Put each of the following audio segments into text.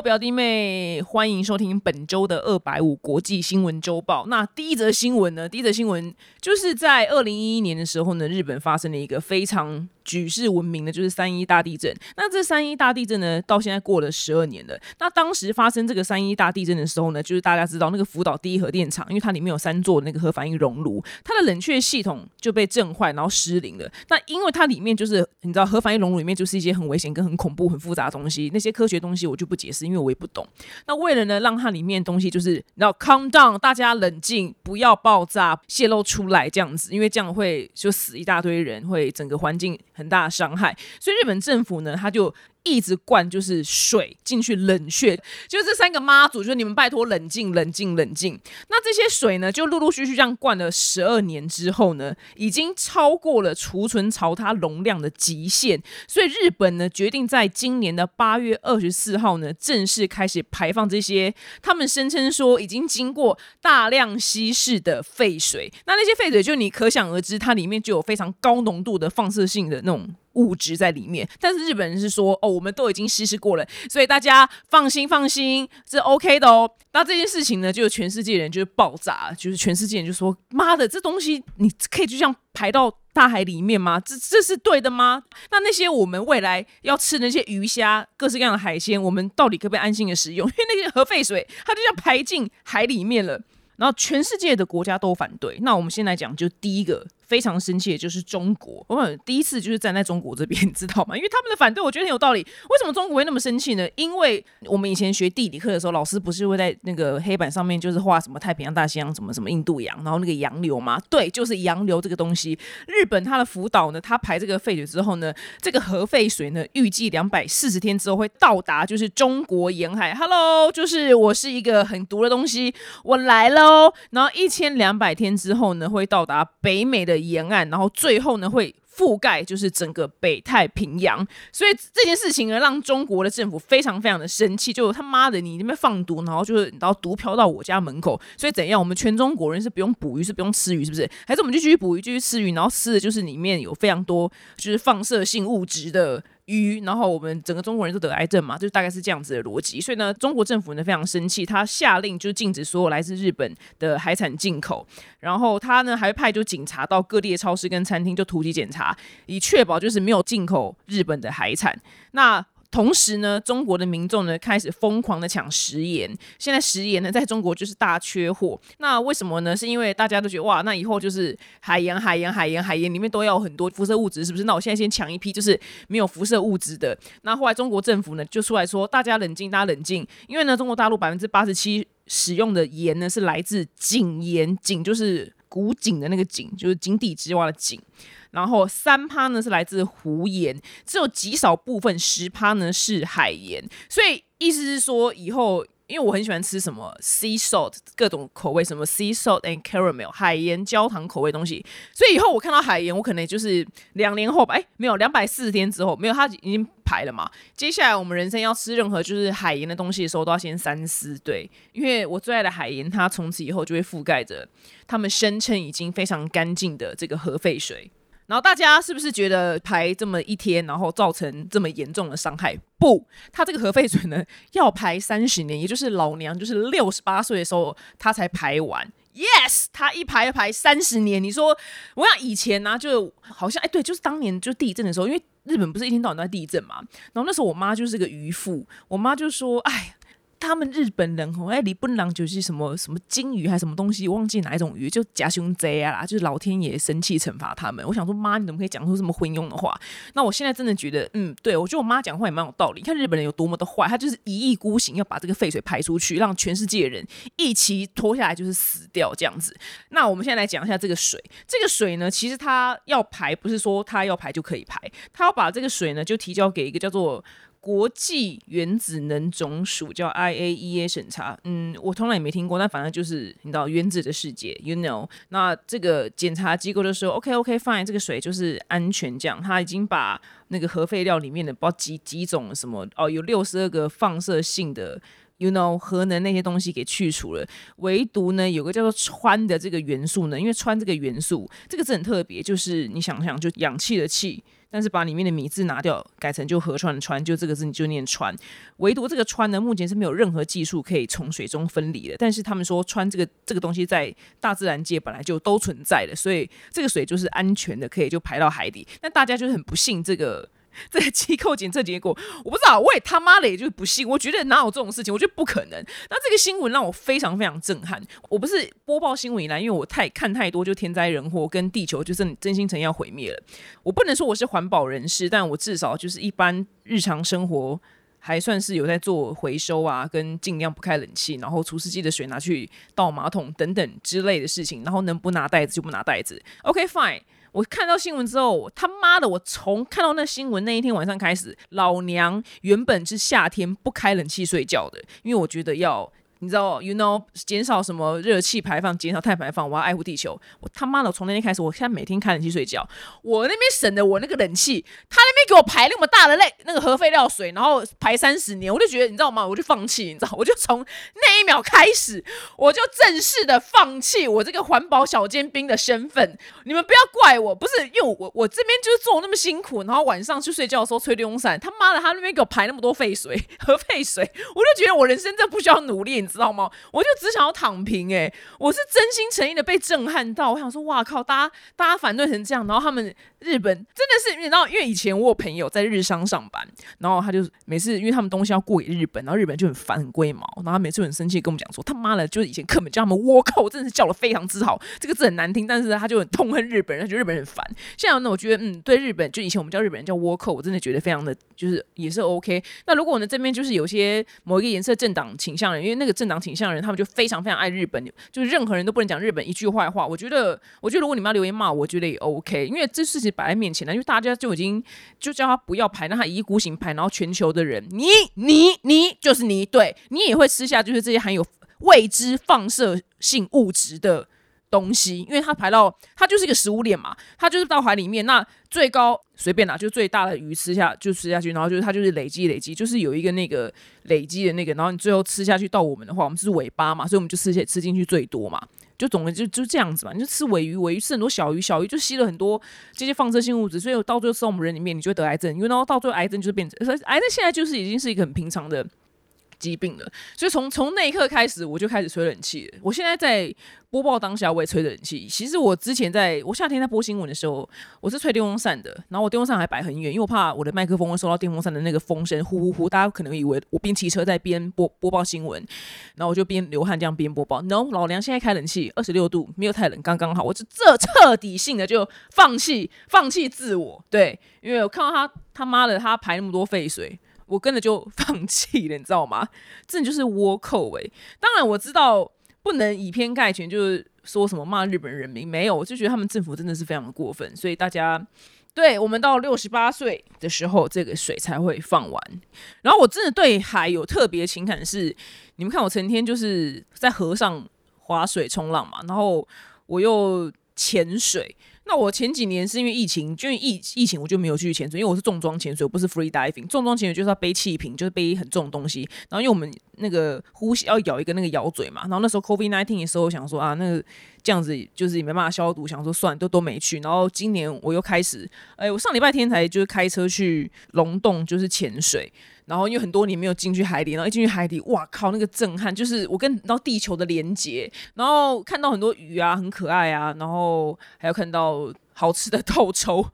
表弟妹，欢迎收听本周的二百五国际新闻周报。那第一则新闻呢？第一则新闻就是在二零一一年的时候呢，日本发生了一个非常。举世闻名的就是三一大地震。那这三一大地震呢，到现在过了十二年了。那当时发生这个三一大地震的时候呢，就是大家知道那个福岛第一核电厂，因为它里面有三座那个核反应熔炉，它的冷却系统就被震坏，然后失灵了。那因为它里面就是你知道核反应熔炉里面就是一些很危险、跟很恐怖、很复杂的东西，那些科学东西我就不解释，因为我也不懂。那为了呢，让它里面东西就是你知道 calm down，大家冷静，不要爆炸泄露出来这样子，因为这样会就死一大堆人，会整个环境很大的伤害。所以日本政府呢，他就。一直灌就是水进去冷却，就这三个妈祖，就是你们拜托冷静冷静冷静。那这些水呢，就陆陆续续这样灌了十二年之后呢，已经超过了储存槽它容量的极限，所以日本呢决定在今年的八月二十四号呢，正式开始排放这些他们声称说已经经过大量稀释的废水。那那些废水就你可想而知，它里面就有非常高浓度的放射性的那种。物质在里面，但是日本人是说，哦，我们都已经稀释过了，所以大家放心放心，是 OK 的哦。那这件事情呢，就全世界人就是爆炸，就是全世界人就说，妈的，这东西你可以就这样排到大海里面吗？这这是对的吗？那那些我们未来要吃那些鱼虾、各式各样的海鲜，我们到底可不可以安心的食用？因为那些核废水，它就要排进海里面了。然后全世界的国家都反对。那我们先来讲，就第一个。非常生气的就是中国，我们第一次就是站在中国这边，你 知道吗？因为他们的反对，我觉得很有道理。为什么中国会那么生气呢？因为我们以前学地理课的时候，老师不是会在那个黑板上面就是画什么太平洋、大西洋、什么什么印度洋，然后那个洋流吗？对，就是洋流这个东西。日本它的福岛呢，它排这个废水之后呢，这个核废水呢，预计两百四十天之后会到达就是中国沿海。Hello，就是我是一个很毒的东西，我来喽。然后一千两百天之后呢，会到达北美的。沿岸，然后最后呢会覆盖就是整个北太平洋，所以这件事情呢让中国的政府非常非常的生气，就他妈的你那边放毒，然后就是然后毒飘到我家门口，所以怎样？我们全中国人是不用捕鱼，是不用吃鱼，是不是？还是我们就继续捕鱼，继续吃鱼，然后吃的就是里面有非常多就是放射性物质的。鱼，然后我们整个中国人都得癌症嘛，就大概是这样子的逻辑。所以呢，中国政府呢非常生气，他下令就禁止所有来自日本的海产进口。然后他呢还派就警察到各地的超市跟餐厅就突击检查，以确保就是没有进口日本的海产。那同时呢，中国的民众呢开始疯狂的抢食盐，现在食盐呢在中国就是大缺货。那为什么呢？是因为大家都觉得哇，那以后就是海盐、海盐、海盐、海盐里面都要很多辐射物质，是不是？那我现在先抢一批就是没有辐射物质的。那后来中国政府呢就出来说，大家冷静，大家冷静，因为呢中国大陆百分之八十七使用的盐呢是来自井盐，井就是古井的那个井，就是井底之蛙的井。然后三趴呢是来自湖盐，只有极少部分十趴呢是海盐，所以意思是说以后，因为我很喜欢吃什么 sea salt 各种口味，什么 sea salt and caramel 海盐焦糖口味东西，所以以后我看到海盐，我可能就是两年后吧，哎，没有两百四十天之后，没有它已经排了嘛。接下来我们人生要吃任何就是海盐的东西的时候，都要先三思，对，因为我最爱的海盐，它从此以后就会覆盖着他们声称已经非常干净的这个核废水。然后大家是不是觉得排这么一天，然后造成这么严重的伤害？不，它这个核废水呢要排三十年，也就是老娘就是六十八岁的时候，它才排完。Yes，它一排排三十年。你说，我想以前呢，就好像哎，对，就是当年就地震的时候，因为日本不是一天到晚都在地震嘛。然后那时候我妈就是个渔夫，我妈就说，哎。他们日本人吼，哎，李本郎就是什么什么金鱼还是什么东西，忘记哪一种鱼，就假胸贼啊，就是老天爷生气惩罚他们。我想说，妈，你怎么可以讲出这么昏庸的话？那我现在真的觉得，嗯，对我觉得我妈讲话也蛮有道理。你看日本人有多么的坏，他就是一意孤行要把这个废水排出去，让全世界人一起拖下来，就是死掉这样子。那我们现在来讲一下这个水，这个水呢，其实它要排，不是说它要排就可以排，它要把这个水呢就提交给一个叫做。国际原子能总署叫 IAEA 审查，嗯，我从来也没听过，但反正就是你知道原子的世界，you know。那这个检查机构就说，OK OK fine，这个水就是安全这样。他已经把那个核废料里面的，不知道几几种什么哦，有六十二个放射性的，you know，核能那些东西给去除了。唯独呢，有个叫做氚的这个元素呢，因为氚这个元素，这个字很特别，就是你想想，就氧气的气。但是把里面的米字拿掉，改成就河川的川，就这个字你就念川。唯独这个川呢，目前是没有任何技术可以从水中分离的。但是他们说川这个这个东西在大自然界本来就都存在的，所以这个水就是安全的，可以就排到海底。那大家就很不信这个。这个机构检测结果，我不知道，我也他妈的也就不信。我觉得哪有这种事情？我觉得不可能。那这个新闻让我非常非常震撼。我不是播报新闻以来，因为我太看太多，就天灾人祸跟地球就是真心诚要毁灭了。我不能说我是环保人士，但我至少就是一般日常生活还算是有在做回收啊，跟尽量不开冷气，然后除湿机的水拿去倒马桶等等之类的事情，然后能不拿袋子就不拿袋子。OK，fine。我看到新闻之后，他妈的！我从看到那新闻那一天晚上开始，老娘原本是夏天不开冷气睡觉的，因为我觉得要。你知道，you know，减少什么热气排放，减少碳排放，我要爱护地球。我他妈的，从那天开始，我现在每天开冷气睡觉。我那边省的我那个冷气，他那边给我排那么大的类那个核废料水，然后排三十年，我就觉得，你知道吗？我就放弃，你知道，我就从那一秒开始，我就正式的放弃我这个环保小尖兵的身份。你们不要怪我，不是因为我我这边就是做那么辛苦，然后晚上去睡觉的时候吹电风扇，他妈的，他那边给我排那么多废水、核废水，我就觉得我人生真不需要努力。知道吗？我就只想要躺平哎！我是真心诚意的被震撼到，我想说，哇靠！大家大家反对成这样，然后他们日本真的是你知道，因为以前我有朋友在日商上班，然后他就每次因为他们东西要过给日本，然后日本就很烦很龟毛，然后他每次很生气跟我们讲说，他妈的，就是以前课本叫他们倭寇，真的是叫的非常之好，这个字很难听，但是他就很痛恨日本人，觉得日本人很烦。现在呢，我觉得嗯，对日本就以前我们叫日本人叫倭寇，我真的觉得非常的就是也是 OK。那如果呢这边就是有些某一个颜色政党倾向人，因为那个政党倾向人他们。就非常非常爱日本，就是任何人都不能讲日本一句坏话。我觉得，我觉得如果你们要留言骂，我觉得也 OK，因为这事情摆在面前的，因为大家就已经就叫他不要排，让他一意孤行排，然后全球的人，你你你就是你，对你也会吃下就是这些含有未知放射性物质的。东西，因为它排到它就是一个食物链嘛，它就是到海里面，那最高随便拿，就最大的鱼吃下就吃下去，然后就是它就是累积累积，就是有一个那个累积的那个，然后你最后吃下去到我们的话，我们是尾巴嘛，所以我们就吃些吃进去最多嘛，就总的就就这样子吧，你就吃尾鱼，尾鱼吃很多小鱼，小鱼就吸了很多这些放射性物质，所以到最后吃到我们人里面，你就会得癌症，因为然后到最后癌症就是变成，癌症现在就是已经是一个很平常的。疾病了，所以从从那一刻开始，我就开始吹冷气了。我现在在播报当下，我也吹冷气。其实我之前在我夏天在播新闻的时候，我是吹电风扇的。然后我电风扇还摆很远，因为我怕我的麦克风会受到电风扇的那个风声呼呼呼。大家可能以为我边骑车在边播播报新闻，然后我就边流汗这样边播报。No，老娘现在开冷气，二十六度，没有太冷，刚刚好。我就这彻底性的就放弃放弃自我，对，因为我看到他他妈的他排那么多废水。我跟着就 放弃了，你知道吗？这就是倭寇诶。当然我知道不能以偏概全，就是说什么骂日本人民没有，我就觉得他们政府真的是非常的过分。所以大家对我们到六十八岁的时候，这个水才会放完。然后我真的对海有特别情感，是你们看我成天就是在河上划水冲浪嘛，然后我又潜水。那我前几年是因为疫情，就疫疫情我就没有继续潜水，因为我是重装潜水，我不是 free diving。重装潜水就是要背气瓶，就是背很重的东西。然后因为我们那个呼吸要咬一个那个咬嘴嘛，然后那时候 COVID nineteen 的时候我想说啊，那个这样子就是也没办法消毒，想说算都都没去。然后今年我又开始，哎，我上礼拜天才就是开车去龙洞就是潜水。然后因为很多年没有进去海底，然后一进去海底，哇靠，那个震撼就是我跟到地球的连接，然后看到很多鱼啊，很可爱啊，然后还有看到好吃的 透抽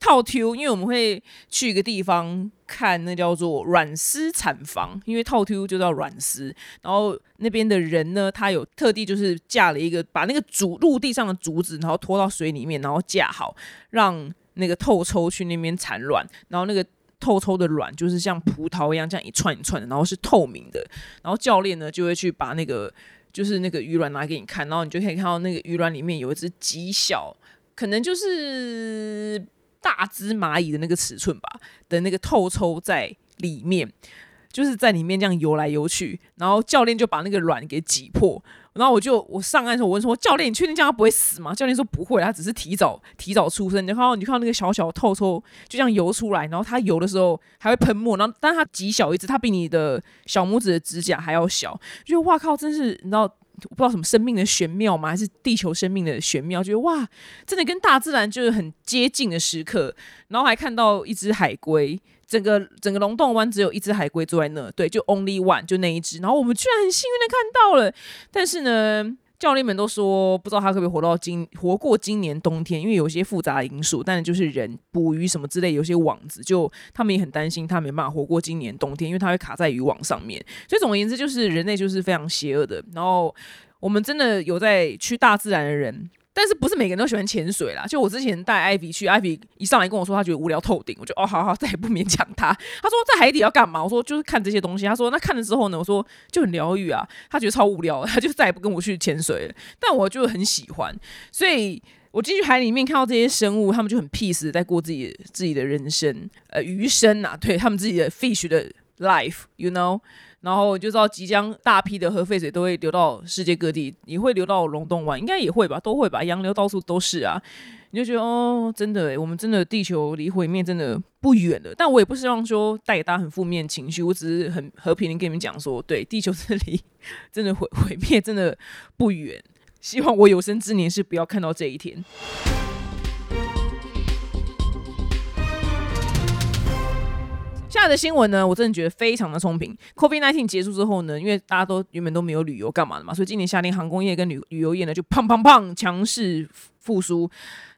套 Q，因为我们会去一个地方看，那叫做软丝产房，因为套 Q 就叫软丝，然后那边的人呢，他有特地就是架了一个，把那个竹陆地上的竹子，然后拖到水里面，然后架好，让那个透抽去那边产卵，然后那个。透抽的卵就是像葡萄一样，这样一串一串的，然后是透明的。然后教练呢就会去把那个就是那个鱼卵拿给你看，然后你就可以看到那个鱼卵里面有一只极小，可能就是大只蚂蚁的那个尺寸吧的那个透抽在里面，就是在里面这样游来游去。然后教练就把那个卵给挤破。然后我就我上岸的时候，我问说：“教练，你确定这样他不会死吗？”教练说：“不会，他只是提早提早出生。”你看到你看到那个小小的透抽就这样游出来，然后它游的时候还会喷墨，然后但它极小一只，它比你的小拇指的指甲还要小。就哇靠，真是你知道不知道什么生命的玄妙吗？还是地球生命的玄妙？觉得哇，真的跟大自然就是很接近的时刻。然后还看到一只海龟，整个整个龙洞湾只有一只海龟坐在那，对，就 only one，就那一只。然后我们居然很幸运的看到了，但是呢。教练们都说不知道他可不可以活到今活过今年冬天，因为有些复杂的因素。但就是人捕鱼什么之类，有些网子，就他们也很担心他没办法活过今年冬天，因为他会卡在渔网上面。所以总而言之，就是人类就是非常邪恶的。然后我们真的有在去大自然的人。但是不是每个人都喜欢潜水啦？就我之前带艾比去，艾比一上来跟我说他觉得无聊透顶，我就哦好好再也不勉强他。他说在海底要干嘛？我说就是看这些东西。他说那看了之后呢？我说就很疗愈啊。他觉得超无聊，他就再也不跟我去潜水了。但我就很喜欢，所以我进去海里面看到这些生物，他们就很 peace 在过自己自己的人生，呃余生啊，对他们自己的 fish 的 life，you know。然后就知道即将大批的核废水都会流到世界各地，也会流到龙洞湾，应该也会吧，都会吧，洋流到处都是啊。你就觉得哦，真的，我们真的地球离毁灭真的不远了。但我也不希望说带给大家很负面情绪，我只是很和平的跟你们讲说，对，地球这里真的毁毁灭真的不远。希望我有生之年是不要看到这一天。现在的新闻呢，我真的觉得非常的聪明。Covid nineteen 结束之后呢，因为大家都原本都没有旅游干嘛的嘛，所以今年夏天航空业跟旅旅游业呢就砰砰砰强势复苏。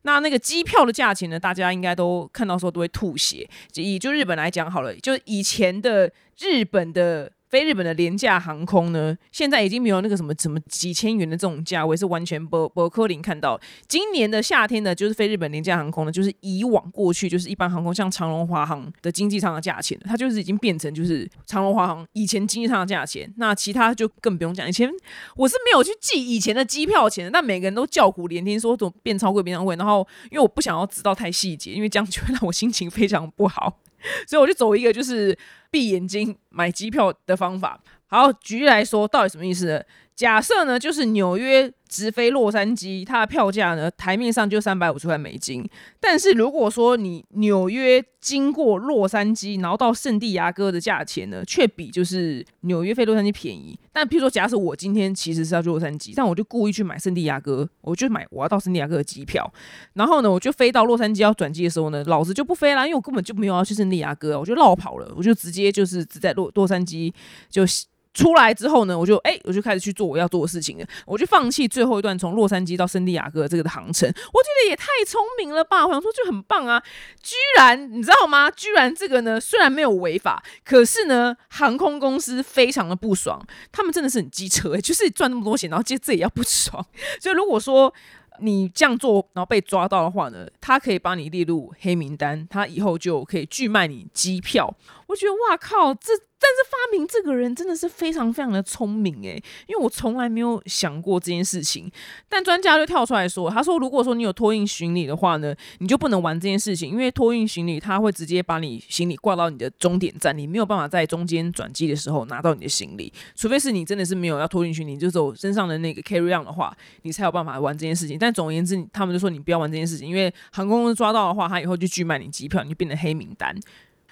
那那个机票的价钱呢，大家应该都看到时候都会吐血。以就日本来讲好了，就以前的日本的。飞日本的廉价航空呢，现在已经没有那个什么什么几千元的这种价位，是完全不不科林看到。今年的夏天呢，就是飞日本廉价航空呢，就是以往过去就是一般航空，像长龙、华航的经济舱的价钱，它就是已经变成就是长龙、华航以前经济舱的价钱。那其他就更不用讲，以前我是没有去记以前的机票钱的，但每个人都叫苦连天，说怎么变超贵、变超贵。然后因为我不想要知道太细节，因为这样就会让我心情非常不好。所以我就走一个就是闭眼睛买机票的方法。好，举例来说，到底什么意思呢？假设呢，就是纽约直飞洛杉矶，它的票价呢，台面上就三百五十块美金。但是如果说你纽约经过洛杉矶，然后到圣地亚哥的价钱呢，却比就是纽约飞洛杉矶便宜。但譬如说，假设我今天其实是要去洛杉矶，但我就故意去买圣地亚哥，我就买我要到圣地亚哥的机票。然后呢，我就飞到洛杉矶要转机的时候呢，老子就不飞啦，因为我根本就没有要去圣地亚哥，我就绕跑了，我就直接就是只在洛洛杉矶就。出来之后呢，我就哎，我就开始去做我要做的事情了。我就放弃最后一段从洛杉矶到圣地亚哥这个的航程。我觉得也太聪明了吧！我想说就很棒啊，居然你知道吗？居然这个呢，虽然没有违法，可是呢，航空公司非常的不爽。他们真的是很机车哎，就是赚那么多钱，然后接这也要不爽。所以如果说你这样做，然后被抓到的话呢，他可以把你列入黑名单，他以后就可以拒卖你机票。我觉得哇靠，这。但是发明这个人真的是非常非常的聪明诶，因为我从来没有想过这件事情。但专家就跳出来说，他说如果说你有托运行李的话呢，你就不能玩这件事情，因为托运行李他会直接把你行李挂到你的终点站，你没有办法在中间转机的时候拿到你的行李，除非是你真的是没有要托运行李，就走身上的那个 carry on 的话，你才有办法玩这件事情。但总而言之，他们就说你不要玩这件事情，因为航空公司抓到的话，他以后就拒卖你机票，你就变成黑名单。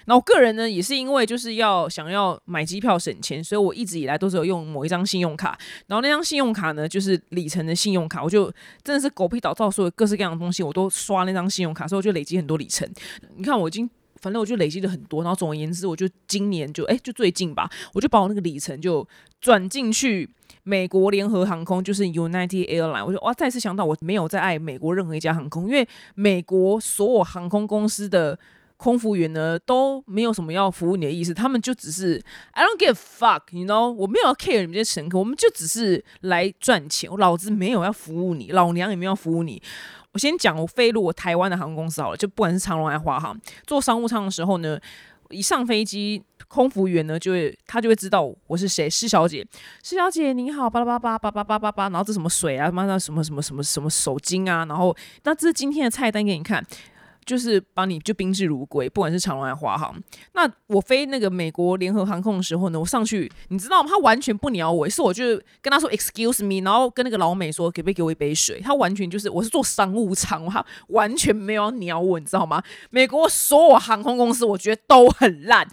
那我个人呢，也是因为就是要想要买机票省钱，所以我一直以来都是有用某一张信用卡。然后那张信用卡呢，就是里程的信用卡，我就真的是狗屁倒灶，所有各式各样的东西我都刷那张信用卡，所以我就累积很多里程。你看，我已经反正我就累积了很多。然后总而言之，我就今年就哎，就最近吧，我就把我那个里程就转进去美国联合航空，就是 United Airline。我就哇，再次想到我没有在爱美国任何一家航空，因为美国所有航空公司的。空服员呢都没有什么要服务你的意思，他们就只是 I don't give fuck，you know，我没有要 care 你们这些乘客，我们就只是来赚钱，我老子没有要服务你，老娘也没有要服务你。我先讲我飞入我台湾的航空公司好了，就不管是长龙还是华航，坐商务舱的时候呢，一上飞机，空服员呢就会他就会知道我是谁，施小姐，施小姐您好，巴拉巴拉巴拉巴拉巴拉，然后这什么水啊，妈的什么什么什么什么手巾啊，然后那这是今天的菜单给你看。就是把你就宾至如归，不管是长龙还是华航。那我飞那个美国联合航空的时候呢，我上去，你知道吗？他完全不鸟我，是我就跟他说 excuse me，然后跟那个老美说可不可以给我一杯水。他完全就是我是坐商务舱，他完全没有鸟我，你知道吗？美国所有航空公司我觉得都很烂。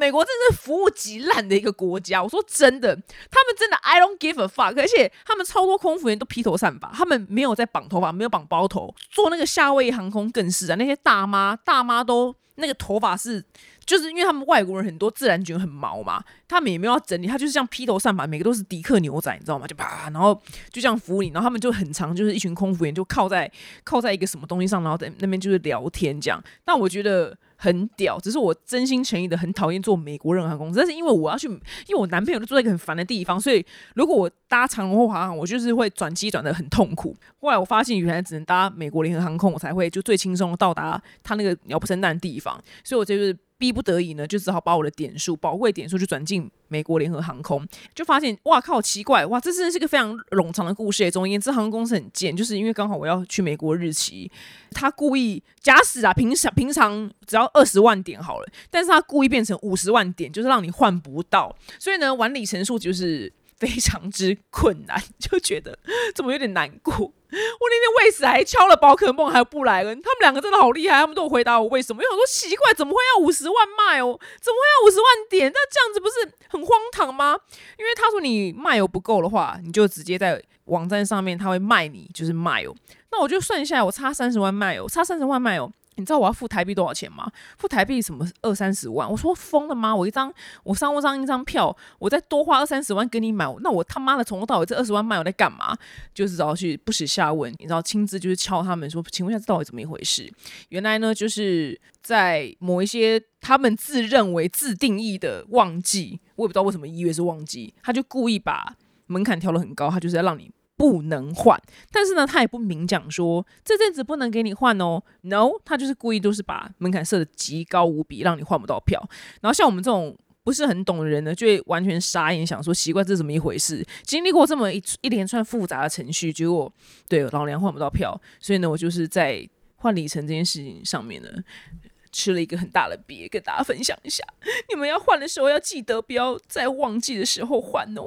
美国真是服务极烂的一个国家。我说真的，他们真的 I don't give a fuck，而且他们超多空服员都披头散发，他们没有在绑头发，没有绑包头。坐那个夏威夷航空更是啊，那些大妈大妈都那个头发是。就是因为他们外国人很多自然卷很毛嘛，他们也没有要整理，他就是这样披头散发，每个都是迪克牛仔，你知道吗？就啪，然后就这样服务你，然后他们就很长，就是一群空服员就靠在靠在一个什么东西上，然后在那边就是聊天这样。但我觉得。很屌，只是我真心诚意的很讨厌坐美国任何航空公司，但是因为我要去，因为我男朋友都住在一个很烦的地方，所以如果我搭长龙或华航，我就是会转机转的很痛苦。后来我发现原来只能搭美国联合航空，我才会就最轻松到达他那个鸟不生蛋的地方，所以我就是。逼不得已呢，就只好把我的点数、宝贵点数就转进美国联合航空，就发现哇靠，奇怪哇，这真的是个非常冗长的故事。总而言之，航空公司很贱，就是因为刚好我要去美国日期，他故意假使啊，平常平常只要二十万点好了，但是他故意变成五十万点，就是让你换不到，所以呢，完里程数就是。非常之困难，就觉得怎么有点难过。我那天为此还敲了宝可梦，还有布莱恩，他们两个真的好厉害，他们都有回答我为什么。因为我说奇怪，怎么会要五十万卖哦？怎么会要五十万点？那这样子不是很荒唐吗？因为他说你卖油不够的话，你就直接在网站上面他会卖你，就是卖哦。那我就算一下，我差三十万卖哦，差三十万卖哦。你知道我要付台币多少钱吗？付台币什么二三十万？我说疯了吗？我一张我商务上一张票，我再多花二三十万给你买，那我他妈的从头到尾这二十万卖我在干嘛？就是然后去不耻下问，你知道亲自就是敲他们说，请问一下这到底怎么一回事？原来呢，就是在某一些他们自认为自定义的旺季，我也不知道为什么一月是旺季，他就故意把门槛调得很高，他就是要让你。不能换，但是呢，他也不明讲说这阵子不能给你换哦。No，他就是故意都是把门槛设的极高无比，让你换不到票。然后像我们这种不是很懂的人呢，就会完全傻眼，想说奇怪这是怎么一回事？经历过这么一一连串复杂的程序，结果对老娘换不到票。所以呢，我就是在换里程这件事情上面呢，吃了一个很大的瘪，跟大家分享一下。你们要换的时候要记得不要在旺季的时候换哦。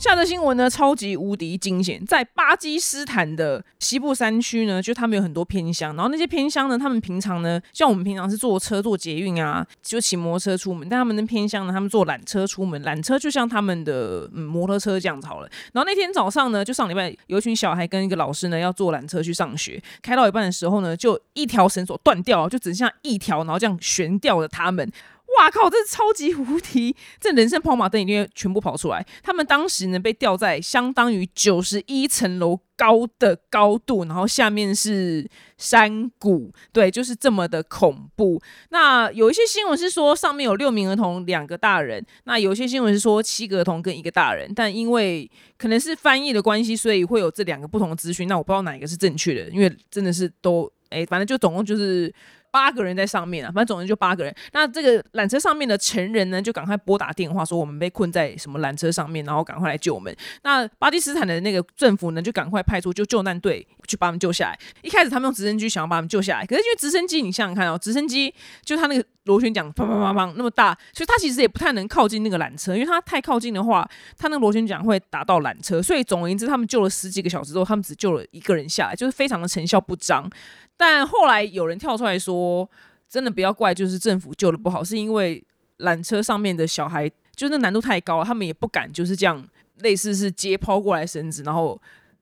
下的新闻呢，超级无敌惊险！在巴基斯坦的西部山区呢，就他们有很多偏乡，然后那些偏乡呢，他们平常呢，像我们平常是坐车、坐捷运啊，就骑摩托车出门，但他们的偏乡呢，他们坐缆车出门，缆车就像他们的摩托车这样子好了。然后那天早上呢，就上礼拜有一群小孩跟一个老师呢，要坐缆车去上学，开到一半的时候呢，就一条绳索断掉，就只剩下一条，然后这样悬吊着他们。哇靠！这超级无敌，这人生跑马灯一定全部跑出来。他们当时呢被吊在相当于九十一层楼高的高度，然后下面是山谷，对，就是这么的恐怖。那有一些新闻是说上面有六名儿童，两个大人。那有一些新闻是说七个儿童跟一个大人，但因为可能是翻译的关系，所以会有这两个不同的资讯。那我不知道哪一个是正确的，因为真的是都哎，反正就总共就是。八个人在上面啊，反正总之就八个人。那这个缆车上面的成人呢，就赶快拨打电话说我们被困在什么缆车上面，然后赶快来救我们。那巴基斯坦的那个政府呢，就赶快派出就救难队去把他们救下来。一开始他们用直升机想要把他们救下来，可是因为直升机，你想想看哦，直升机就他那个螺旋桨砰砰砰砰那么大，所以它其实也不太能靠近那个缆车，因为它太靠近的话，它那个螺旋桨会打到缆车。所以总而言之，他们救了十几个小时之后，他们只救了一个人下来，就是非常的成效不彰。但后来有人跳出来说，真的不要怪，就是政府救的不好，是因为缆车上面的小孩，就是那难度太高，他们也不敢就是这样，类似是接抛过来绳子，然后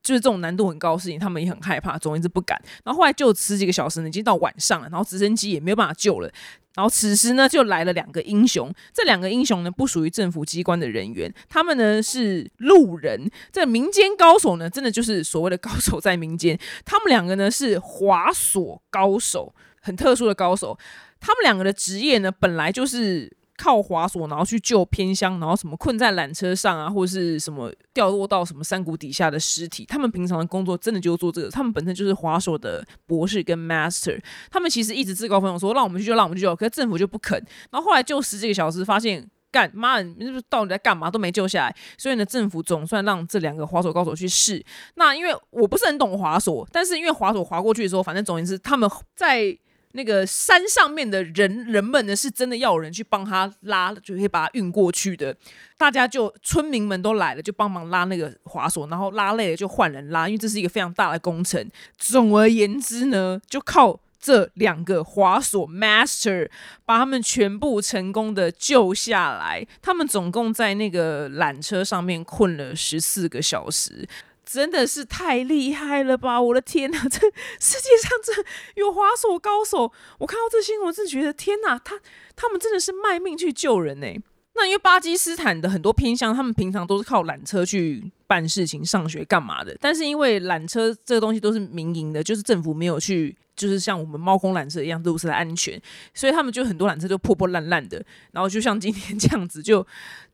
就是这种难度很高的事情，他们也很害怕，总之不敢。然后后来就十几个小时呢，已经到晚上了，然后直升机也没有办法救了。然后此时呢，就来了两个英雄。这两个英雄呢，不属于政府机关的人员，他们呢是路人。这民间高手呢，真的就是所谓的高手在民间。他们两个呢是滑索高手，很特殊的高手。他们两个的职业呢，本来就是。靠滑索，然后去救偏乡，然后什么困在缆车上啊，或者是什么掉落到什么山谷底下的尸体。他们平常的工作真的就做这个，他们本身就是滑索的博士跟 master。他们其实一直自告奋勇说让我们去救，让我们去救，可是政府就不肯。然后后来救十几个小时，发现干妈你到底在干嘛都没救下来。所以呢，政府总算让这两个滑索高手去试。那因为我不是很懂滑索，但是因为滑索滑过去的时候，反正总言之他们在。那个山上面的人人们呢，是真的要有人去帮他拉，就可以把他运过去的。大家就村民们都来了，就帮忙拉那个滑索，然后拉累了就换人拉，因为这是一个非常大的工程。总而言之呢，就靠这两个滑索 master 把他们全部成功的救下来。他们总共在那个缆车上面困了十四个小时。真的是太厉害了吧！我的天哪，这世界上这有滑索高手！我看到这新闻，是觉得天哪，他他们真的是卖命去救人呢。那因为巴基斯坦的很多偏乡，他们平常都是靠缆车去办事情、上学干嘛的。但是因为缆车这个东西都是民营的，就是政府没有去。就是像我们猫空缆车一样，都是安全，所以他们就很多缆车就破破烂烂的，然后就像今天这样子，就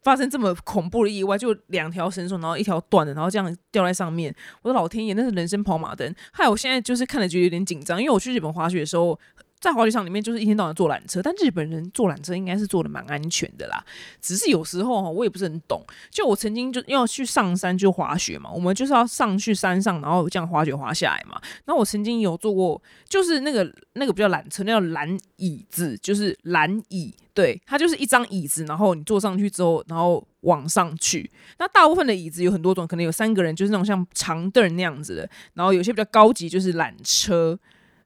发生这么恐怖的意外，就两条绳索，然后一条断了，然后这样掉在上面。我的老天爷，那是人生跑马灯！害我现在就是看了觉得有点紧张，因为我去日本滑雪的时候。在滑雪场里面，就是一天到晚坐缆车，但日本人坐缆车应该是坐的蛮安全的啦。只是有时候哈，我也不是很懂。就我曾经就要去上山就滑雪嘛，我们就是要上去山上，然后这样滑雪滑下来嘛。然后我曾经有坐过，就是那个那个不叫缆车，那叫缆椅子，就是缆椅。对，它就是一张椅子，然后你坐上去之后，然后往上去。那大部分的椅子有很多种，可能有三个人，就是那种像长凳那样子的。然后有些比较高级，就是缆车。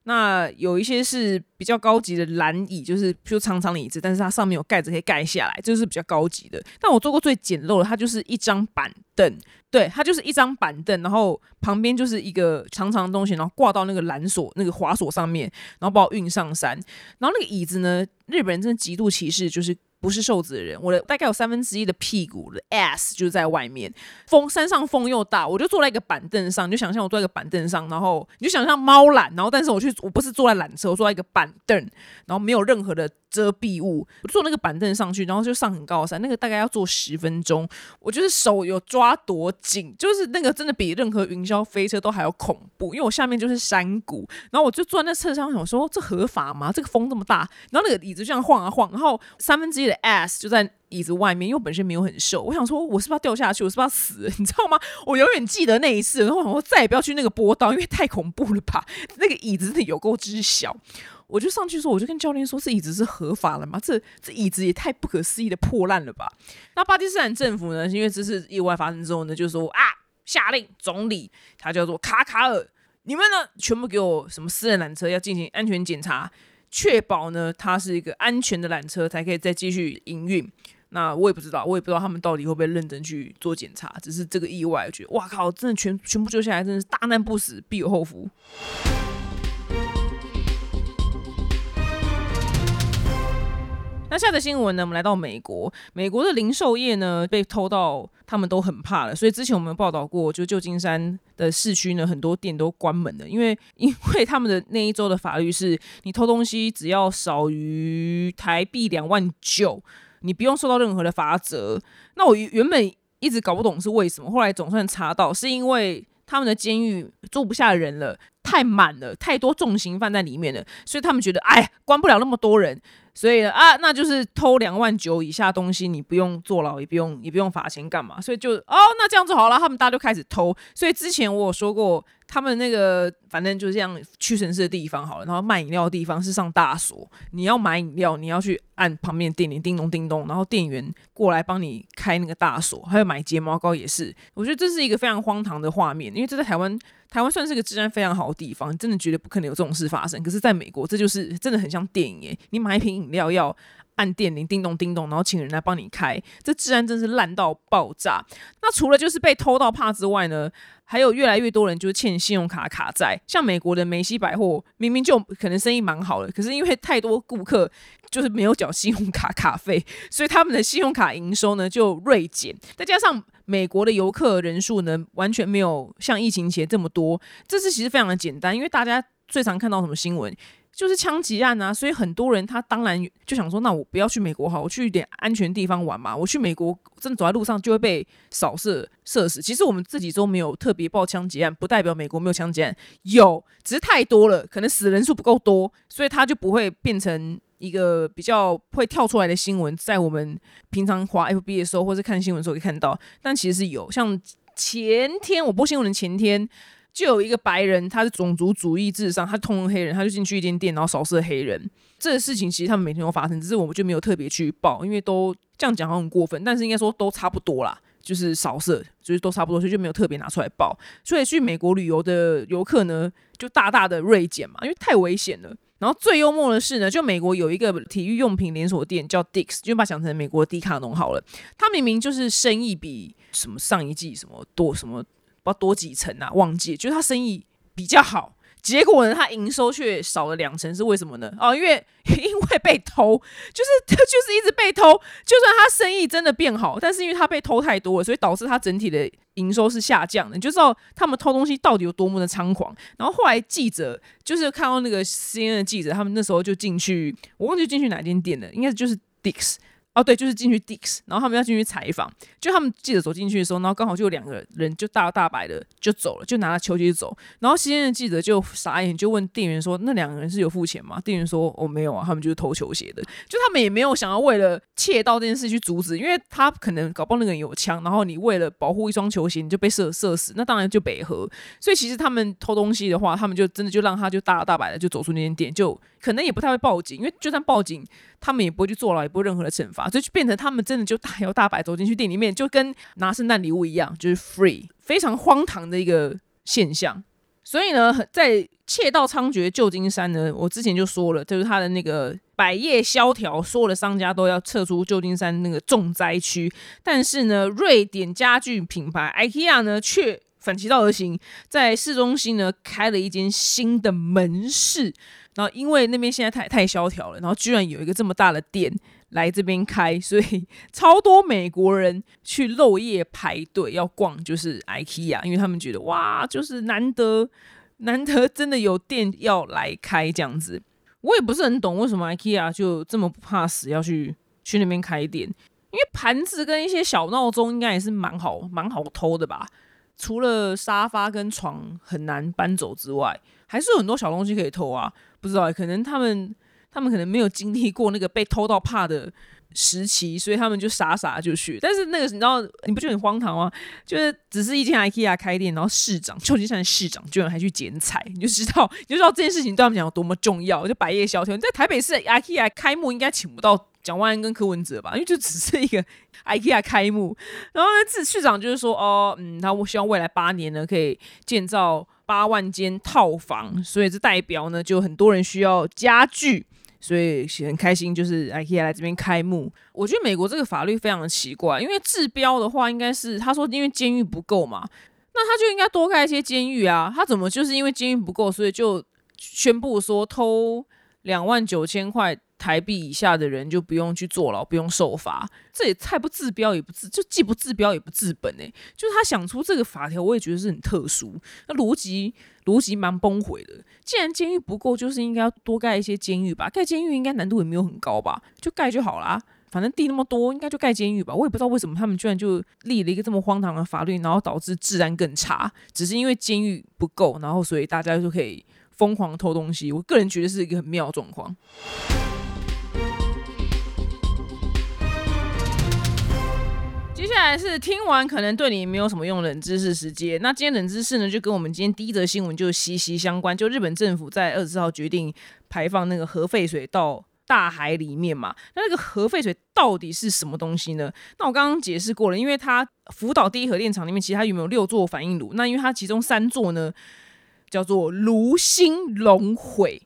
那有一些是比较高级的蓝椅，就是就长长的椅子，但是它上面有盖子可以盖下来，这是比较高级的。但我坐过最简陋的，它就是一张板凳，对，它就是一张板凳，然后旁边就是一个长长的东西，然后挂到那个缆索、那个滑索上面，然后把我运上山。然后那个椅子呢，日本人真的极度歧视，就是。不是瘦子的人，我的大概有三分之一的屁股的 ass 就是在外面。风山上风又大，我就坐在一个板凳上，你就想象我坐在一个板凳上，然后你就想象猫懒，然后但是我去我不是坐在缆车，我坐在一个板凳，然后没有任何的遮蔽物，我坐那个板凳上去，然后就上很高的山，那个大概要坐十分钟，我就是手有抓多紧，就是那个真的比任何云霄飞车都还要恐怖，因为我下面就是山谷，然后我就坐在那车上，想说这合法吗？这个风这么大，然后那个椅子这样晃啊晃，然后三分之一。的 ass 就在椅子外面，因为我本身没有很瘦，我想说，我是不是要掉下去？我是不是要死？你知道吗？我永远记得那一次，然后我想说，再也不要去那个波道，因为太恐怖了吧？那个椅子真的有够之小，我就上去说，我就跟教练说，这椅子是合法的吗？这这椅子也太不可思议的破烂了吧？那巴基斯坦政府呢？因为这次意外发生之后呢，就说啊，下令总理他叫做卡卡尔，你们呢全部给我什么私人缆车要进行安全检查。确保呢，它是一个安全的缆车，才可以再继续营运。那我也不知道，我也不知道他们到底会不会认真去做检查。只是这个意外，我觉得哇靠，真的全全部救下来，真的是大难不死，必有后福。那下的新闻呢？我们来到美国，美国的零售业呢被偷到，他们都很怕了。所以之前我们报道过，就旧金山的市区呢，很多店都关门了，因为因为他们的那一周的法律是，你偷东西只要少于台币两万九，你不用受到任何的罚则。那我原本一直搞不懂是为什么，后来总算查到，是因为他们的监狱住不下人了，太满了，太多重刑犯在里面了，所以他们觉得，哎，关不了那么多人。所以啊，那就是偷两万九以下东西，你不用坐牢，也不用也不用罚钱，干嘛？所以就哦，那这样子好了，他们大家就开始偷。所以之前我有说过。他们那个反正就是这样屈臣氏的地方好了，然后卖饮料的地方是上大锁，你要买饮料，你要去按旁边店铃，叮咚叮咚，然后店员过来帮你开那个大锁。还有买睫毛膏也是，我觉得这是一个非常荒唐的画面，因为这在台湾，台湾算是个治安非常好的地方，真的觉得不可能有这种事发生。可是在美国，这就是真的很像电影耶，你买一瓶饮料要。按电铃，叮咚叮咚，然后请人来帮你开，这治安真是烂到爆炸。那除了就是被偷到怕之外呢，还有越来越多人就是欠信用卡卡债。像美国的梅西百货，明明就可能生意蛮好的，可是因为太多顾客就是没有缴信用卡卡费，所以他们的信用卡营收呢就锐减。再加上美国的游客人数呢完全没有像疫情前这么多，这次其实非常的简单，因为大家最常看到什么新闻？就是枪击案啊，所以很多人他当然就想说，那我不要去美国好，我去一点安全地方玩嘛。我去美国真的走在路上就会被扫射射死。其实我们自己都没有特别报枪击案，不代表美国没有枪击案，有，只是太多了，可能死人数不够多，所以他就不会变成一个比较会跳出来的新闻，在我们平常滑 FB 的时候或者看新闻的时候可以看到。但其实是有，像前天我播新闻的前天。就有一个白人，他是种族主义至上，他痛恨黑人，他就进去一间店，然后扫射黑人。这个事情其实他们每天都发生，只是我们就没有特别去报，因为都这样讲好像很过分，但是应该说都差不多啦，就是扫射，就是都差不多，所以就没有特别拿出来报。所以去美国旅游的游客呢，就大大的锐减嘛，因为太危险了。然后最幽默的是呢，就美国有一个体育用品连锁店叫 Dick's，就把它想成美国迪卡侬好了。他明明就是生意比什么上一季什么多什么。不知道多几层啊？忘记，就是他生意比较好，结果呢，他营收却少了两成，是为什么呢？哦，因为 因为被偷，就是他 就是一直被偷。就算他生意真的变好，但是因为他被偷太多了，所以导致他整体的营收是下降的。你就知道他们偷东西到底有多么的猖狂。然后后来记者就是看到那个 CNN 的记者，他们那时候就进去，我忘记进去哪间店了，应该就是 Dix。哦，对，就是进去 Dix，然后他们要进去采访，就他们记者走进去的时候，然后刚好就有两个人就大摇大摆的就走了，就拿了球鞋走，然后新鲜的记者就傻眼，就问店员说：“那两个人是有付钱吗？”店员说：“哦，没有啊，他们就是偷球鞋的。”就他们也没有想要为了窃盗这件事去阻止，因为他可能搞不好那个人有枪，然后你为了保护一双球鞋，你就被射射死，那当然就北河。所以其实他们偷东西的话，他们就真的就让他就大摇大摆的就走出那间店，就可能也不太会报警，因为就算报警。他们也不会去坐牢，也不会任何的惩罚，所以就变成他们真的就大摇大摆走进去店里面，就跟拿圣诞礼物一样，就是 free，非常荒唐的一个现象。所以呢，在窃盗猖獗旧金山呢，我之前就说了，就是他的那个百业萧条，所有的商家都要撤出旧金山那个重灾区。但是呢，瑞典家具品牌 IKEA 呢，却反其道而行，在市中心呢开了一间新的门市。然后因为那边现在太太萧条了，然后居然有一个这么大的店来这边开，所以 超多美国人去漏夜排队要逛，就是 IKEA，因为他们觉得哇，就是难得难得真的有店要来开这样子。我也不是很懂为什么 IKEA 就这么不怕死要去去那边开店，因为盘子跟一些小闹钟应该也是蛮好蛮好偷的吧。除了沙发跟床很难搬走之外，还是有很多小东西可以偷啊。不知道，可能他们他们可能没有经历过那个被偷到怕的时期，所以他们就傻傻就去。但是那个你知道，你不觉得很荒唐吗？就是只是一间 IKEA 开店，然后市长旧金山市长居然还去剪彩，你就知道，你就知道这件事情对他们讲有多么重要。就百业萧条，你在台北市 IKEA 开幕应该请不到。蒋万安跟柯文哲吧，因为就只是一个 IKEA 开幕，然后呢，市市长就是说，哦，嗯，他希望未来八年呢可以建造八万间套房，所以这代表呢就很多人需要家具，所以很开心，就是 IKEA 来这边开幕。我觉得美国这个法律非常的奇怪，因为治标的话应该是他说因为监狱不够嘛，那他就应该多开一些监狱啊，他怎么就是因为监狱不够，所以就宣布说偷两万九千块。台币以下的人就不用去坐牢，不用受罚，这也太不治标也不治，就既不治标也不治本哎。就是他想出这个法条，我也觉得是很特殊，那逻辑逻辑蛮崩毁的。既然监狱不够，就是应该要多盖一些监狱吧？盖监狱应该难度也没有很高吧？就盖就好啦。反正地那么多，应该就盖监狱吧。我也不知道为什么他们居然就立了一个这么荒唐的法律，然后导致治安更差，只是因为监狱不够，然后所以大家就可以疯狂偷东西。我个人觉得是一个很妙的状况。接下来是听完可能对你没有什么用冷知识时间。那今天冷知识呢，就跟我们今天第一则新闻就息息相关。就日本政府在二十四号决定排放那个核废水到大海里面嘛。那那个核废水到底是什么东西呢？那我刚刚解释过了，因为它福岛第一核电厂里面其实它有没有六座反应炉？那因为它其中三座呢叫做炉心熔毁，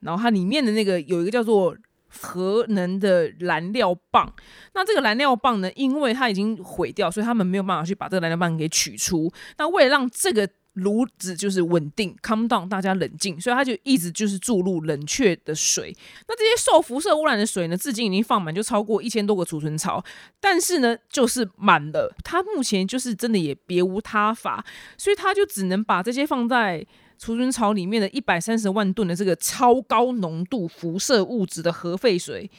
然后它里面的那个有一个叫做。核能的燃料棒，那这个燃料棒呢？因为它已经毁掉，所以他们没有办法去把这个燃料棒给取出。那为了让这个炉子就是稳定，calm down，大家冷静，所以他就一直就是注入冷却的水。那这些受辐射污染的水呢，至今已经放满，就超过一千多个储存槽。但是呢，就是满了，他目前就是真的也别无他法，所以他就只能把这些放在。储存槽里面的一百三十万吨的这个超高浓度辐射物质的核废水，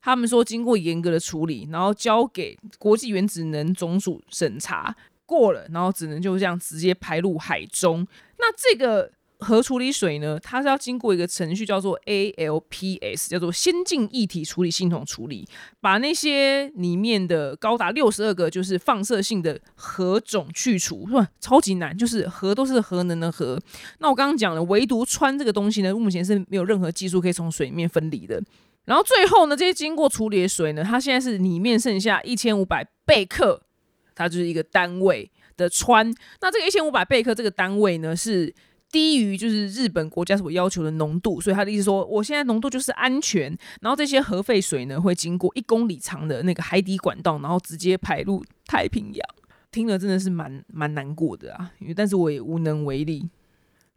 他们说经过严格的处理，然后交给国际原子能总署审查过了，然后只能就这样直接排入海中。那这个核处理水呢，它是要经过一个程序叫做 ALPS，叫做先进液体处理系统处理，把那些里面的高达六十二个就是放射性的核种去除，是吧？超级难，就是核都是核能的核。那我刚刚讲了，唯独氚这个东西呢，目前是没有任何技术可以从水面分离的。然后最后呢，这些经过处理的水呢，它现在是里面剩下一千五百贝克，它就是一个单位的氚。那这个一千五百贝克这个单位呢，是低于就是日本国家所要求的浓度，所以他的意思说，我现在浓度就是安全。然后这些核废水呢，会经过一公里长的那个海底管道，然后直接排入太平洋。听了真的是蛮蛮难过的啊，因为但是我也无能为力。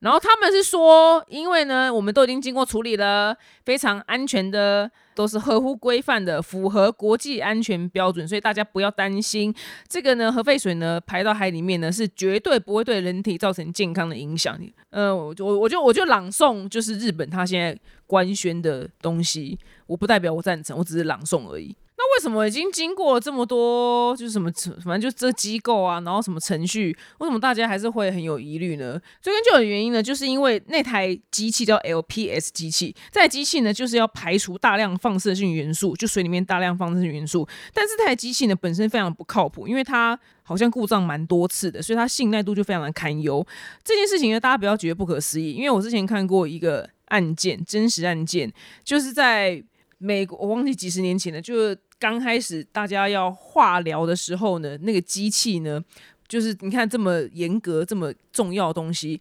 然后他们是说，因为呢，我们都已经经过处理了，非常安全的，都是合乎规范的，符合国际安全标准，所以大家不要担心。这个呢，核废水呢排到海里面呢，是绝对不会对人体造成健康的影响。呃，我我我就我就朗诵，就是日本他现在官宣的东西，我不代表我赞成，我只是朗诵而已。为什么已经经过这么多，就是什么，反正就这机构啊，然后什么程序，为什么大家还是会很有疑虑呢？最根究的原因呢，就是因为那台机器叫 LPS 机器，这台机器呢就是要排除大量放射性元素，就水里面大量放射性元素。但这台机器呢本身非常不靠谱，因为它好像故障蛮多次的，所以它信赖度就非常的堪忧。这件事情呢，大家不要觉得不可思议，因为我之前看过一个案件，真实案件，就是在美国，我忘记几十年前了，就。刚开始大家要化疗的时候呢，那个机器呢，就是你看这么严格、这么重要的东西，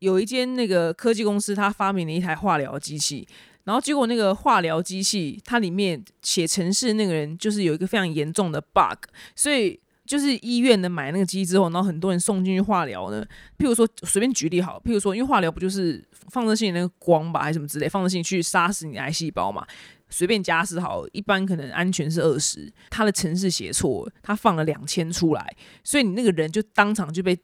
有一间那个科技公司，它发明了一台化疗机器，然后结果那个化疗机器它里面写程式那个人就是有一个非常严重的 bug，所以就是医院呢买那个机之后，然后很多人送进去化疗呢，譬如说随便举例好，譬如说因为化疗不就是放射性那个光吧，还是什么之类，放射性去杀死你癌细胞嘛。随便加是好，一般可能安全是二十，他的城市写错，他放了两千出来，所以你那个人就当场就被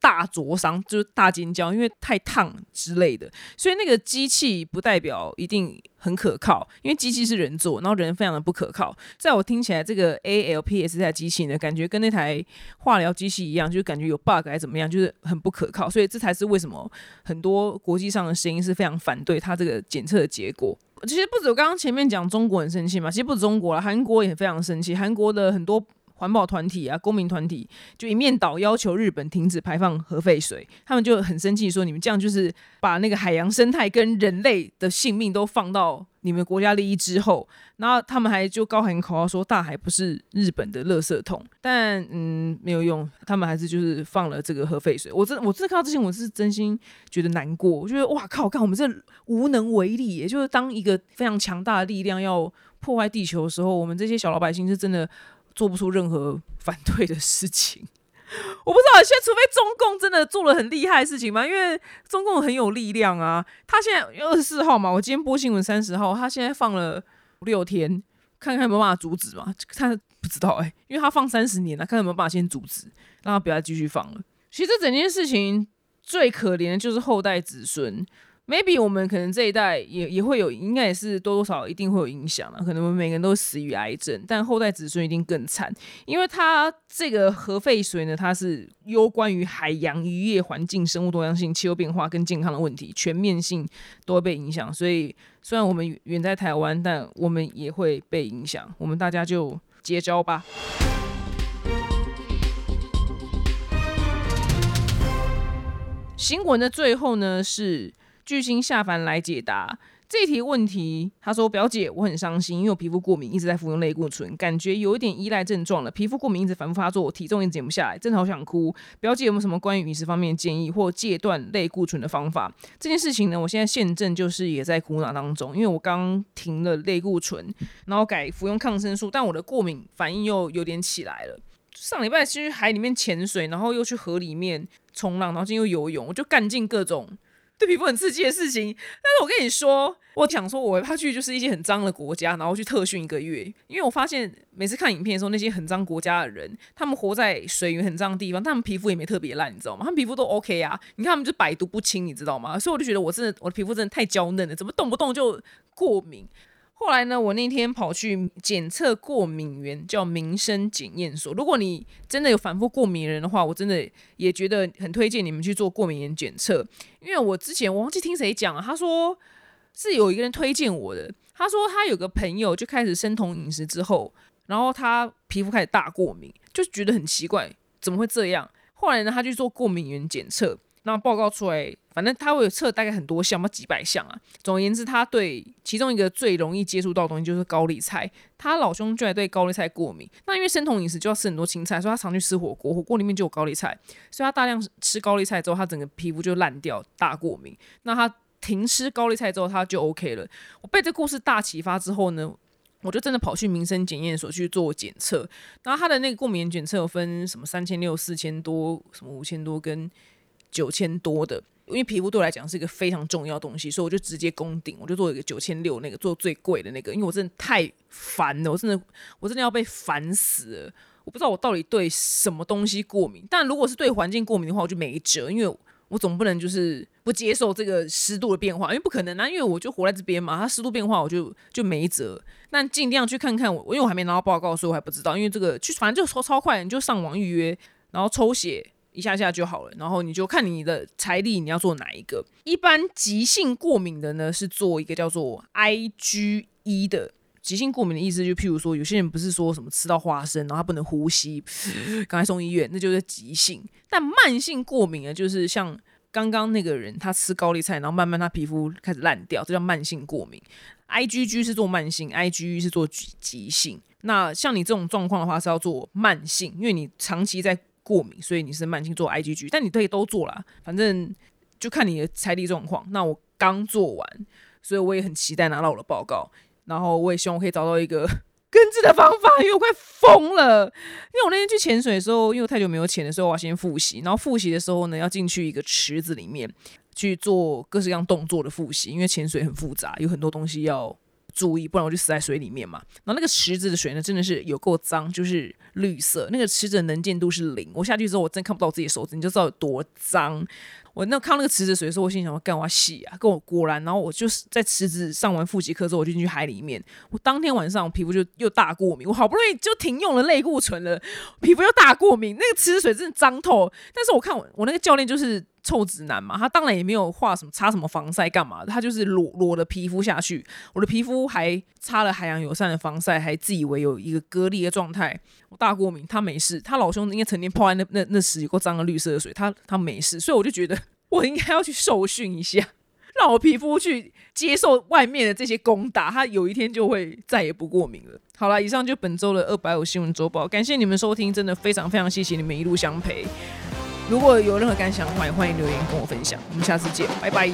大灼伤，就是大尖叫，因为太烫之类的。所以那个机器不代表一定很可靠，因为机器是人做，然后人非常的不可靠。在我听起来，这个 ALPS 这台机器呢，感觉跟那台化疗机器一样，就是感觉有 bug 还是怎么样，就是很不可靠。所以这才是为什么很多国际上的声音是非常反对它这个检测的结果。其实不止我刚刚前面讲中国很生气嘛，其实不止中国了，韩国也非常生气。韩国的很多环保团体啊、公民团体就一面倒要求日本停止排放核废水，他们就很生气说：“你们这样就是把那个海洋生态跟人类的性命都放到。”你们国家利益之后，然后他们还就高喊口号说大海不是日本的垃圾桶，但嗯没有用，他们还是就是放了这个核废水。我真我真的看到这些我是真心觉得难过，我觉得哇靠，看我们这无能为力，也就是当一个非常强大的力量要破坏地球的时候，我们这些小老百姓是真的做不出任何反对的事情。我不知道，现在除非中共真的做了很厉害的事情嘛？因为中共很有力量啊。他现在二十四号嘛，我今天播新闻三十号，他现在放了五六天，看看有没有办法阻止嘛？他不知道哎，因为他放三十年了，看有没有办法先阻止，让他不要继续放了。其实这整件事情最可怜的就是后代子孙。Maybe 我们可能这一代也也会有，应该也是多多少少一定会有影响了。可能我们每个人都死于癌症，但后代子孙一定更惨，因为它这个核废水呢，它是攸关于海洋渔业环境、生物多样性、气候变化跟健康的问题，全面性都会被影响。所以虽然我们远在台湾，但我们也会被影响。我们大家就结交吧。新闻的最后呢是。巨星下凡来解答这题问题。他说：“表姐，我很伤心，因为我皮肤过敏，一直在服用类固醇，感觉有一点依赖症状了。皮肤过敏一直反复发作，体重也减不下来，真的好想哭。表姐有没有什么关于饮食方面的建议或戒断类固醇的方法？这件事情呢，我现在现正就是也在苦恼当中，因为我刚停了类固醇，然后改服用抗生素，但我的过敏反应又有点起来了。上礼拜去海里面潜水，然后又去河里面冲浪，然后今天又游泳，我就干尽各种。”对皮肤很刺激的事情，但是我跟你说，我想说，我怕去就是一些很脏的国家，然后去特训一个月，因为我发现每次看影片的时候，那些很脏国家的人，他们活在水源很脏的地方，他们皮肤也没特别烂，你知道吗？他们皮肤都 OK 啊，你看他们就百毒不侵，你知道吗？所以我就觉得我真的我的皮肤真的太娇嫩了，怎么动不动就过敏？后来呢，我那天跑去检测过敏源，叫民生检验所。如果你真的有反复过敏人的话，我真的也觉得很推荐你们去做过敏原检测。因为我之前我忘记听谁讲了，他说是有一个人推荐我的。他说他有个朋友就开始生酮饮食之后，然后他皮肤开始大过敏，就觉得很奇怪，怎么会这样？后来呢，他去做过敏原检测。那报告出来，反正他会有测大概很多项，嘛几百项啊。总而言之，他对其中一个最容易接触到的东西就是高丽菜。他老兄居然对高丽菜过敏。那因为生酮饮食就要吃很多青菜，所以他常去吃火锅，火锅里面就有高丽菜，所以他大量吃高丽菜之后，他整个皮肤就烂掉，大过敏。那他停吃高丽菜之后，他就 OK 了。我被这故事大启发之后呢，我就真的跑去民生检验所去做检测。然后他的那个过敏检测有分什么三千六、四千多、什么五千多跟。九千多的，因为皮肤对我来讲是一个非常重要东西，所以我就直接攻顶，我就做一个九千六那个，做最贵的那个，因为我真的太烦了，我真的我真的要被烦死了。我不知道我到底对什么东西过敏，但如果是对环境过敏的话，我就没辙，因为我总不能就是不接受这个湿度的变化，因为不可能啊，因为我就活在这边嘛，它湿度变化我就就没辙。但尽量去看看我，因为我还没拿到报告，所以我还不知道，因为这个去反正就超超快，你就上网预约，然后抽血。一下下就好了，然后你就看你的财力，你要做哪一个？一般急性过敏的呢，是做一个叫做 IgE 的急性过敏的意思，就譬如说，有些人不是说什么吃到花生，然后他不能呼吸，赶快送医院，那就是急性。但慢性过敏呢，就是像刚刚那个人，他吃高丽菜，然后慢慢他皮肤开始烂掉，这叫慢性过敏。IgG 是做慢性，IgE 是做急性。那像你这种状况的话，是要做慢性，因为你长期在。过敏，所以你是慢性做 IgG，但你可以都做了，反正就看你的财力状况。那我刚做完，所以我也很期待拿到我的报告，然后我也希望我可以找到一个 根治的方法，因为我快疯了。因为我那天去潜水的时候，因为我太久没有潜的时候，我要先复习，然后复习的时候呢，要进去一个池子里面去做各式各样动作的复习，因为潜水很复杂，有很多东西要。注意，不然我就死在水里面嘛。然后那个池子的水呢，真的是有够脏，就是绿色。那个池子能见度是零，我下去之后，我真看不到自己的手指，你就知道有多脏。我那看那个池子水的时候，我心想：我干我洗啊！跟我果然，然后我就是在池子上完复习课之后，我就进去海里面。我当天晚上皮肤就又大过敏，我好不容易就停用了类固醇了，皮肤又大过敏。那个池子水真的脏透。但是我看我我那个教练就是。臭直男嘛，他当然也没有画什么擦什么防晒干嘛，他就是裸裸的皮肤下去，我的皮肤还擦了海洋友善的防晒，还自以为有一个隔离的状态。我大过敏，他没事，他老兄应该成天泡在那那那池有够脏的绿色的水，他他没事，所以我就觉得 我应该要去受训一下，让我皮肤去接受外面的这些攻打，他有一天就会再也不过敏了。好了，以上就本周的二百五新闻周报，感谢你们收听，真的非常非常谢谢你们一路相陪。如果有任何感想的话，也欢迎留言跟我分享。我们下次见，拜拜。